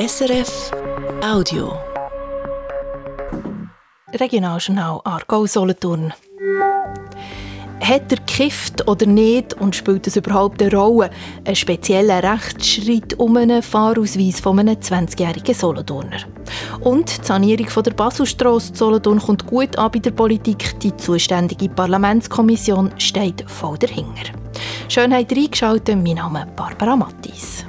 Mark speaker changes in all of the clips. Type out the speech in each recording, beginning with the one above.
Speaker 1: SRF Audio.
Speaker 2: Regionaljournal Aargau Solothurn. Hat er gekifft oder nicht und spielt es überhaupt eine Rolle? Ein spezieller Rechtsschritt um einen Fahrausweis von einem 20-jährigen Solothurner. Und die Sanierung von der Baselstrasse Solothurn kommt gut an bei der Politik. Die zuständige Parlamentskommission steht voll dahinter. Schönheit reingeschaltet, mein Name ist Barbara Mattis.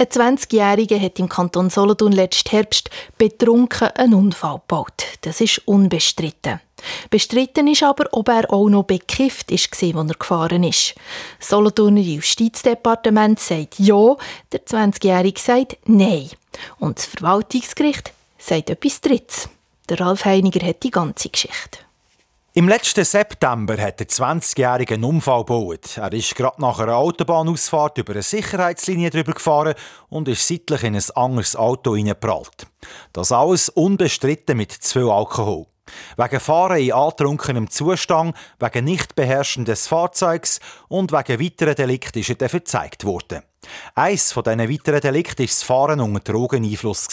Speaker 2: Ein 20-Jähriger hat im Kanton Solothurn letzten Herbst betrunken einen Unfall gebaut. Das ist unbestritten. Bestritten ist aber, ob er auch noch bekifft war, als er gefahren ist. Das Solothurner Justizdepartement sagt ja, der 20-Jährige sagt nein. Und das Verwaltungsgericht sagt etwas Drittes. Der Ralf Heiniger hat die ganze Geschichte.
Speaker 3: Im letzten September hat der 20-Jährige einen Unfall gebaut. Er ist gerade nach einer Autobahnausfahrt über eine Sicherheitslinie drüber gefahren und ist seitlich in ein anderes Auto hineingeprallt. Das alles unbestritten mit zu viel Alkohol. Wegen Fahren in antrunkenem Zustand, wegen Nichtbeherrschen des Fahrzeugs und wegen weiteren Delikten ist er dann verzeigt worden. Eins von diesen weiteren Delikten war das Fahren unter Drogeneinfluss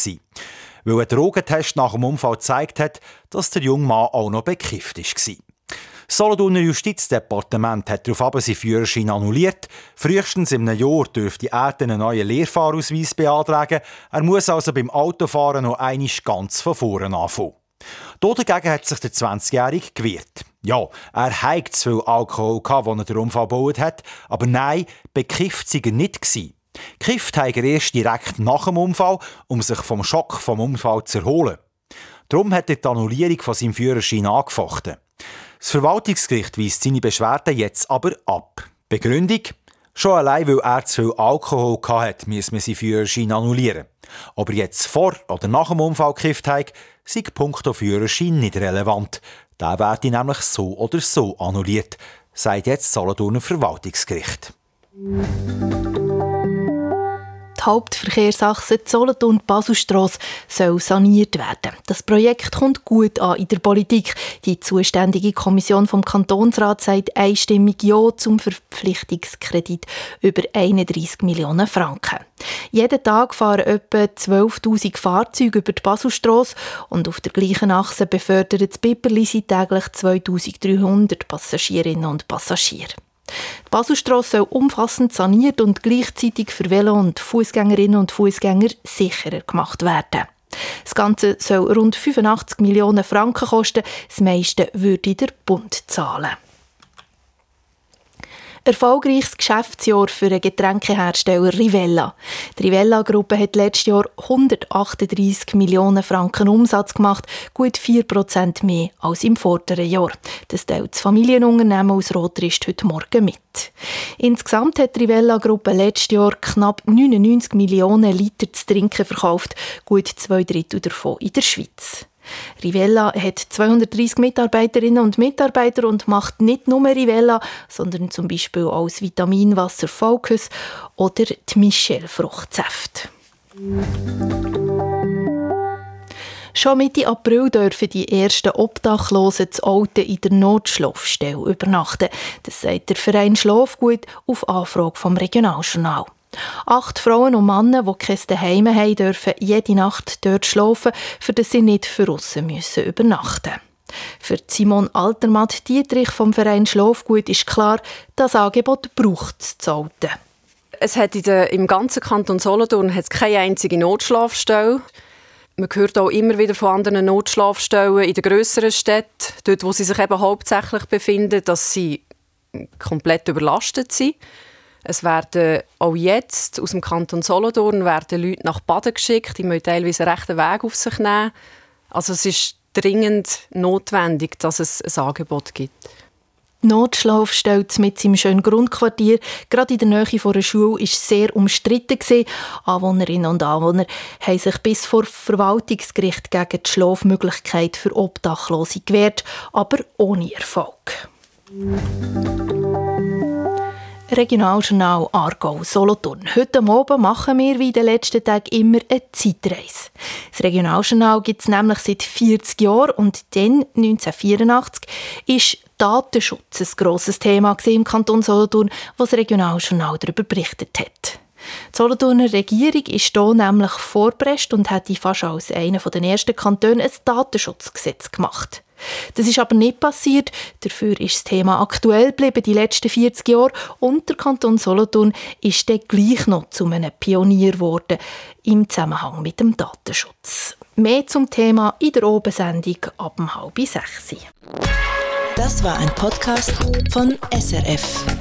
Speaker 3: weil ein Drogentest nach dem Unfall gezeigt hat, dass der junge Mann auch noch bekifft war. Das Solothurner Justizdepartement hat daraufhin seinen Führerschein annulliert. Frühestens in einem Jahr dürfte er einen neuen Lehrfahrausweis beantragen. Er muss also beim Autofahren noch einmal ganz von vorne anfangen. Dagegen hat sich der 20-Jährige gewehrt. Ja, er hatte zu viel Alkohol, als er den Unfall gebaut hat, aber nein, bekifft sei er nicht. Kifft hat er erst direkt nach dem Unfall, um sich vom Schock vom Unfall zu erholen. Darum hat er die Annullierung von seinem Führerschein angefochten. Das Verwaltungsgericht weist seine Beschwerden jetzt aber ab. Begründung? Schon allein, weil er zu viel Alkohol hatte, muss man seinen Führerschein annullieren. Ob er jetzt vor oder nach dem Unfall gekifft hat, sei punkto Führerschein nicht relevant. Der werde nämlich so oder so annulliert, sagt jetzt das Solothurner Verwaltungsgericht.
Speaker 2: Hauptverkehrsachse Solothurn-Baselstrasse soll saniert werden. Das Projekt kommt gut an in der Politik. Die zuständige Kommission vom Kantonsrat sagt einstimmig Ja zum Verpflichtungskredit über 31 Millionen Franken. Jeden Tag fahren etwa 12.000 Fahrzeuge über die Baselstrasse und auf der gleichen Achse befördert das Bipperlisi täglich 2.300 Passagierinnen und Passagiere. Die Baselstrasse soll umfassend saniert und gleichzeitig für Velo- und Fußgängerinnen und Fußgänger sicherer gemacht werden. Das Ganze soll rund 85 Millionen Franken kosten. Das meiste würde der Bund zahlen erfolgreiches Geschäftsjahr für den Getränkehersteller Rivella. Die Rivella-Gruppe hat letztes Jahr 138 Millionen Franken Umsatz gemacht, gut 4 Prozent mehr als im vorderen Jahr. Das teilt das Familienunternehmen aus Rotrist heute Morgen mit. Insgesamt hat die Rivella-Gruppe letztes Jahr knapp 99 Millionen Liter zu trinken verkauft, gut zwei Drittel davon in der Schweiz. Rivella hat 230 Mitarbeiterinnen und Mitarbeiter und macht nicht nur Rivella, sondern zum Beispiel auch Vitaminwasser Focus oder die Michel-Fruchtsäfte. Schon Mitte April dürfen die ersten Obdachlosen zu Alten in der Notschlafstelle übernachten. Das sagt der Verein Schlafgut auf Anfrage vom Regionaljournal. Acht Frauen und Männer, die kein Zuhause haben, dürfen jede Nacht dort schlafen, für das sie nicht für müssen übernachten Für Simon Altermatt Dietrich vom Verein Schlafgut ist klar, das Angebot braucht es zu halten.
Speaker 4: Es hat der, im ganzen Kanton Solothurn hat es keine einzige Notschlafstelle. Man hört auch immer wieder von anderen Notschlafstellen in den grösseren Städten, dort wo sie sich eben hauptsächlich befinden, dass sie komplett überlastet sind. Es werden auch jetzt aus dem Kanton Solothurn werden Leute nach Baden geschickt, die müssen teilweise einen rechten Weg auf sich nehmen. Also es ist dringend notwendig, dass es ein Angebot gibt.
Speaker 2: Notschlaf stellt mit seinem schönen Grundquartier, gerade in der Nähe von einer Schule, ist sehr umstritten. Anwohnerinnen und Anwohner haben sich bis vor Verwaltungsgericht gegen die Schlafmöglichkeit für Obdachlose gewehrt, aber ohne Erfolg. Regionaljournal Aargau Solothurn. Heute Abend machen wir wie in den letzten Tagen immer eine Zeitreise. Das Regionaljournal gibt es nämlich seit 40 Jahren und dann, 1984, ist Datenschutz ein grosses Thema im Kanton Solothurn, was das Regionaljournal darüber berichtet hat. Die Solothurner Regierung ist hier nämlich vorpresst und hat fast als einer der ersten Kantone ein Datenschutzgesetz gemacht. Das ist aber nicht passiert. Dafür ist das Thema aktuell geblieben die letzten 40 Jahre und der Kanton Solothurn ist dann gleich noch zu einem Pionier geworden im Zusammenhang mit dem Datenschutz. Mehr zum Thema in der Obensendung ab halb sechs.
Speaker 1: Das war ein Podcast von SRF.